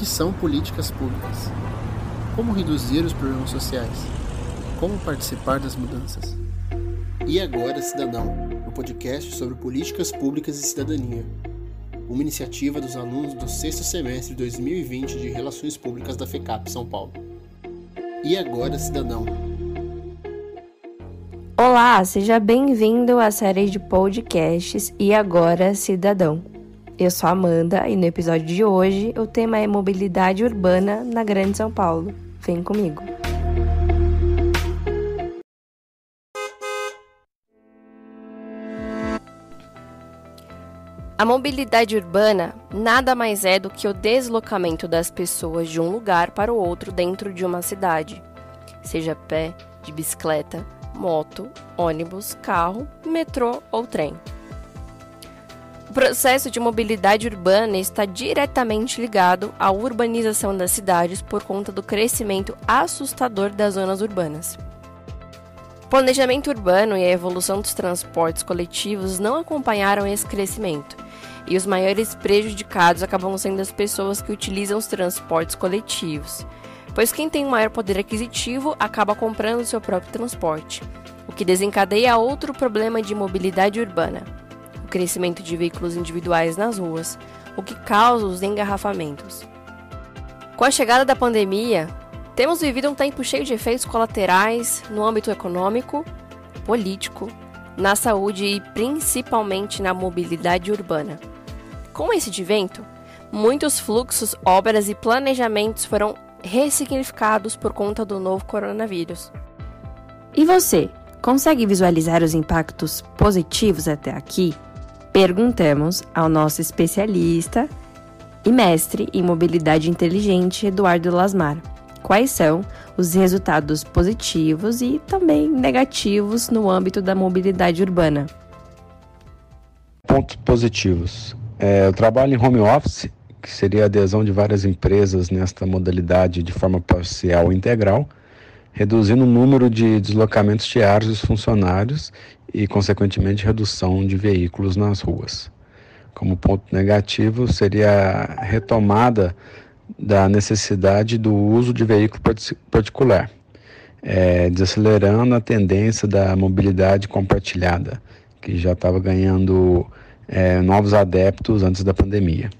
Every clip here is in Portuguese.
que são políticas públicas? Como reduzir os problemas sociais? Como participar das mudanças? E agora, Cidadão, o podcast sobre políticas públicas e cidadania. Uma iniciativa dos alunos do sexto semestre de 2020 de Relações Públicas da FECAP São Paulo. E agora, Cidadão. Olá, seja bem-vindo à série de podcasts E Agora, Cidadão. Eu sou Amanda e no episódio de hoje o tema é mobilidade urbana na Grande São Paulo. Vem comigo. A mobilidade urbana nada mais é do que o deslocamento das pessoas de um lugar para o outro dentro de uma cidade, seja pé, de bicicleta, moto, ônibus, carro, metrô ou trem. O processo de mobilidade urbana está diretamente ligado à urbanização das cidades por conta do crescimento assustador das zonas urbanas. O planejamento urbano e a evolução dos transportes coletivos não acompanharam esse crescimento, e os maiores prejudicados acabam sendo as pessoas que utilizam os transportes coletivos, pois quem tem um maior poder aquisitivo acaba comprando seu próprio transporte, o que desencadeia outro problema de mobilidade urbana crescimento de veículos individuais nas ruas, o que causa os engarrafamentos. Com a chegada da pandemia, temos vivido um tempo cheio de efeitos colaterais no âmbito econômico, político, na saúde e principalmente na mobilidade urbana. Com esse advento, muitos fluxos, obras e planejamentos foram ressignificados por conta do novo coronavírus. E você, consegue visualizar os impactos positivos até aqui? Perguntamos ao nosso especialista e mestre em mobilidade inteligente, Eduardo Lasmar, quais são os resultados positivos e também negativos no âmbito da mobilidade urbana. Pontos positivos. É, o trabalho em home office, que seria a adesão de várias empresas nesta modalidade de forma parcial ou integral, reduzindo o número de deslocamentos diários dos funcionários e, consequentemente, redução de veículos nas ruas. Como ponto negativo, seria a retomada da necessidade do uso de veículo particular, é, desacelerando a tendência da mobilidade compartilhada, que já estava ganhando é, novos adeptos antes da pandemia.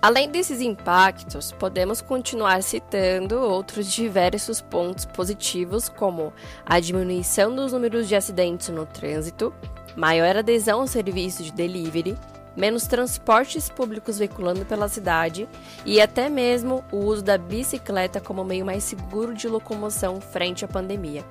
Além desses impactos, podemos continuar citando outros diversos pontos positivos, como a diminuição dos números de acidentes no trânsito, maior adesão ao serviço de delivery, menos transportes públicos veiculando pela cidade e até mesmo o uso da bicicleta como meio mais seguro de locomoção frente à pandemia.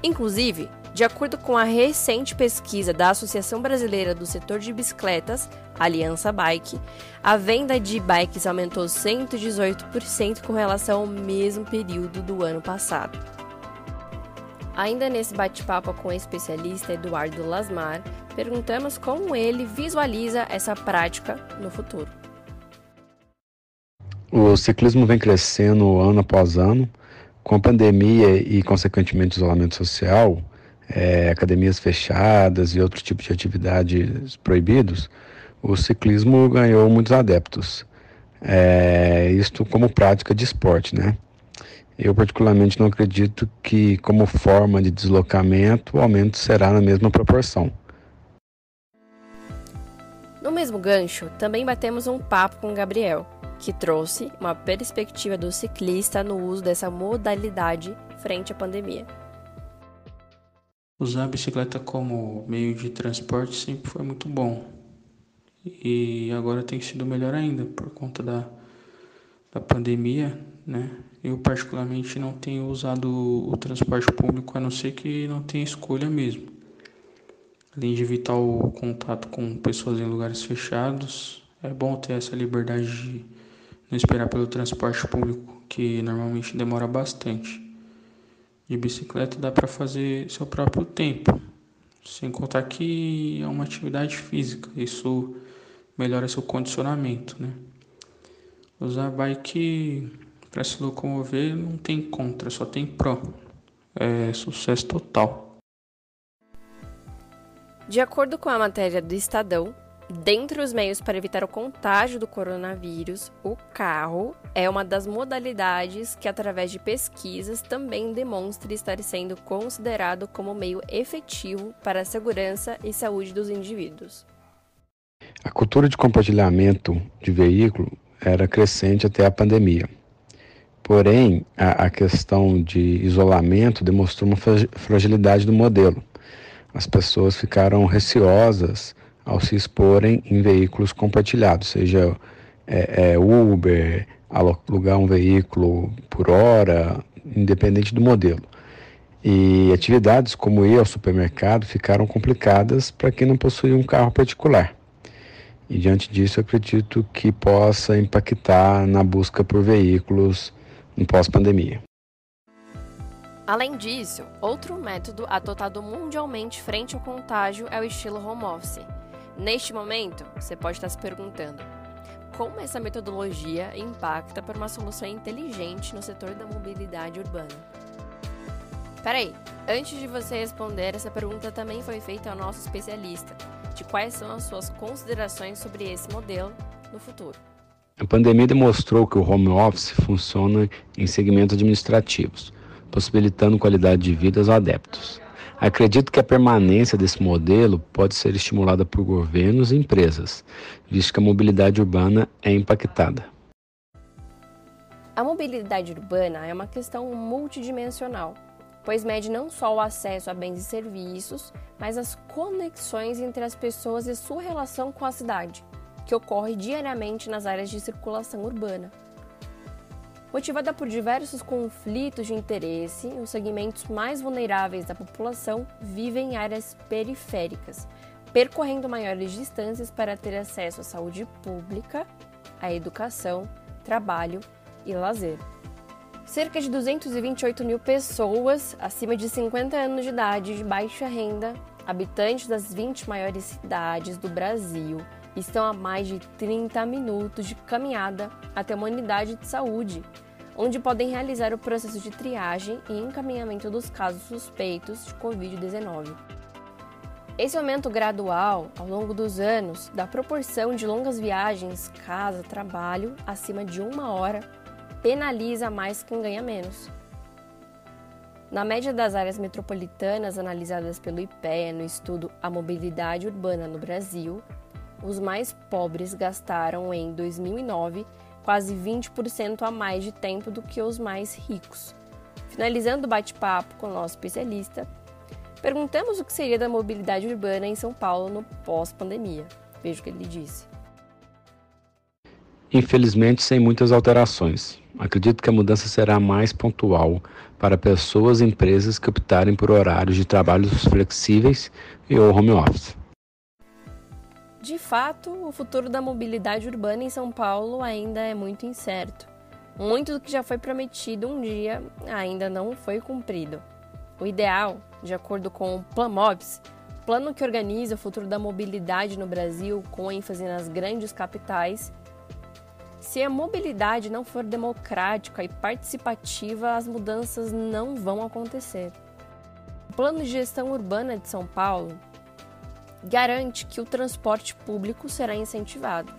Inclusive, de acordo com a recente pesquisa da Associação Brasileira do Setor de Bicicletas, Aliança Bike, a venda de bikes aumentou 118% com relação ao mesmo período do ano passado. Ainda nesse bate-papo com o especialista Eduardo Lasmar, perguntamos como ele visualiza essa prática no futuro. O ciclismo vem crescendo ano após ano. Com a pandemia e, consequentemente, isolamento social, é, academias fechadas e outros tipos de atividades proibidos, o ciclismo ganhou muitos adeptos. É, isto como prática de esporte, né? Eu particularmente não acredito que, como forma de deslocamento, o aumento será na mesma proporção. No mesmo gancho, também batemos um papo com Gabriel, que trouxe uma perspectiva do ciclista no uso dessa modalidade frente à pandemia. Usar a bicicleta como meio de transporte sempre foi muito bom. E agora tem sido melhor ainda por conta da, da pandemia, né? Eu particularmente não tenho usado o transporte público a não ser que não tenha escolha mesmo. Além de evitar o contato com pessoas em lugares fechados, é bom ter essa liberdade de não esperar pelo transporte público, que normalmente demora bastante de bicicleta dá para fazer seu próprio tempo. Sem contar que é uma atividade física, isso melhora seu condicionamento, né? Usar bike para se locomover não tem contra, só tem pró. É sucesso total. De acordo com a matéria do Estadão, Dentre os meios para evitar o contágio do coronavírus, o carro é uma das modalidades que, através de pesquisas, também demonstra estar sendo considerado como meio efetivo para a segurança e saúde dos indivíduos. A cultura de compartilhamento de veículo era crescente até a pandemia. Porém, a, a questão de isolamento demonstrou uma fragilidade do modelo. As pessoas ficaram receosas ao se exporem em veículos compartilhados, seja é, é, Uber, alugar um veículo por hora, independente do modelo. E atividades como ir ao supermercado ficaram complicadas para quem não possuía um carro particular. E diante disso, acredito que possa impactar na busca por veículos em pós-pandemia. Além disso, outro método adotado mundialmente frente ao contágio é o estilo home office Neste momento, você pode estar se perguntando: como essa metodologia impacta para uma solução inteligente no setor da mobilidade urbana? Peraí, antes de você responder, essa pergunta também foi feita ao nosso especialista, de quais são as suas considerações sobre esse modelo no futuro. A pandemia demonstrou que o home office funciona em segmentos administrativos, possibilitando qualidade de vida aos adeptos. Acredito que a permanência desse modelo pode ser estimulada por governos e empresas, visto que a mobilidade urbana é impactada. A mobilidade urbana é uma questão multidimensional, pois mede não só o acesso a bens e serviços, mas as conexões entre as pessoas e sua relação com a cidade, que ocorre diariamente nas áreas de circulação urbana. Motivada por diversos conflitos de interesse, os segmentos mais vulneráveis da população vivem em áreas periféricas, percorrendo maiores distâncias para ter acesso à saúde pública, à educação, trabalho e lazer. Cerca de 228 mil pessoas acima de 50 anos de idade de baixa renda, habitantes das 20 maiores cidades do Brasil, estão a mais de 30 minutos de caminhada até uma unidade de saúde, onde podem realizar o processo de triagem e encaminhamento dos casos suspeitos de Covid-19. Esse aumento gradual, ao longo dos anos, da proporção de longas viagens casa-trabalho acima de uma hora, penaliza mais quem ganha menos. Na média das áreas metropolitanas analisadas pelo IPEA no estudo A Mobilidade Urbana no Brasil, os mais pobres gastaram em 2009 quase 20% a mais de tempo do que os mais ricos. Finalizando o bate-papo com o nosso especialista, perguntamos o que seria da mobilidade urbana em São Paulo no pós-pandemia. Veja o que ele disse. Infelizmente, sem muitas alterações. Acredito que a mudança será mais pontual para pessoas e empresas que optarem por horários de trabalho flexíveis e ou home office. De fato, o futuro da mobilidade urbana em São Paulo ainda é muito incerto. Muito do que já foi prometido um dia ainda não foi cumprido. O ideal, de acordo com o Planmobs, plano que organiza o futuro da mobilidade no Brasil com ênfase nas grandes capitais, se a mobilidade não for democrática e participativa, as mudanças não vão acontecer. O Plano de Gestão Urbana de São Paulo garante que o transporte público será incentivado.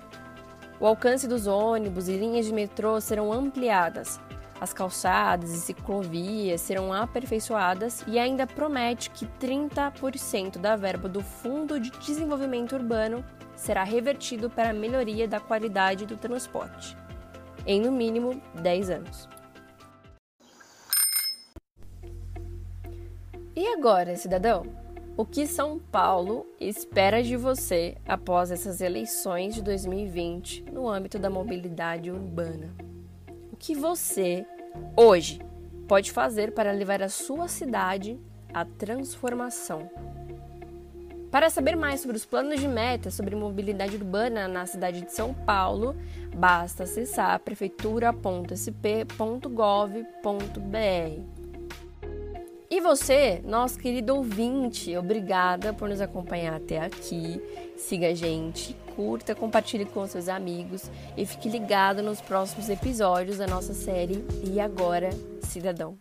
O alcance dos ônibus e linhas de metrô serão ampliadas, as calçadas e ciclovias serão aperfeiçoadas e ainda promete que 30% da verba do Fundo de Desenvolvimento Urbano será revertido para a melhoria da qualidade do transporte, em no mínimo 10 anos. E agora, cidadão? O que São Paulo espera de você após essas eleições de 2020 no âmbito da mobilidade urbana? O que você, hoje, pode fazer para levar a sua cidade à transformação? Para saber mais sobre os planos de meta sobre mobilidade urbana na cidade de São Paulo, basta acessar prefeitura.sp.gov.br. E você, nosso querido ouvinte, obrigada por nos acompanhar até aqui. Siga a gente, curta, compartilhe com seus amigos e fique ligado nos próximos episódios da nossa série E Agora, Cidadão.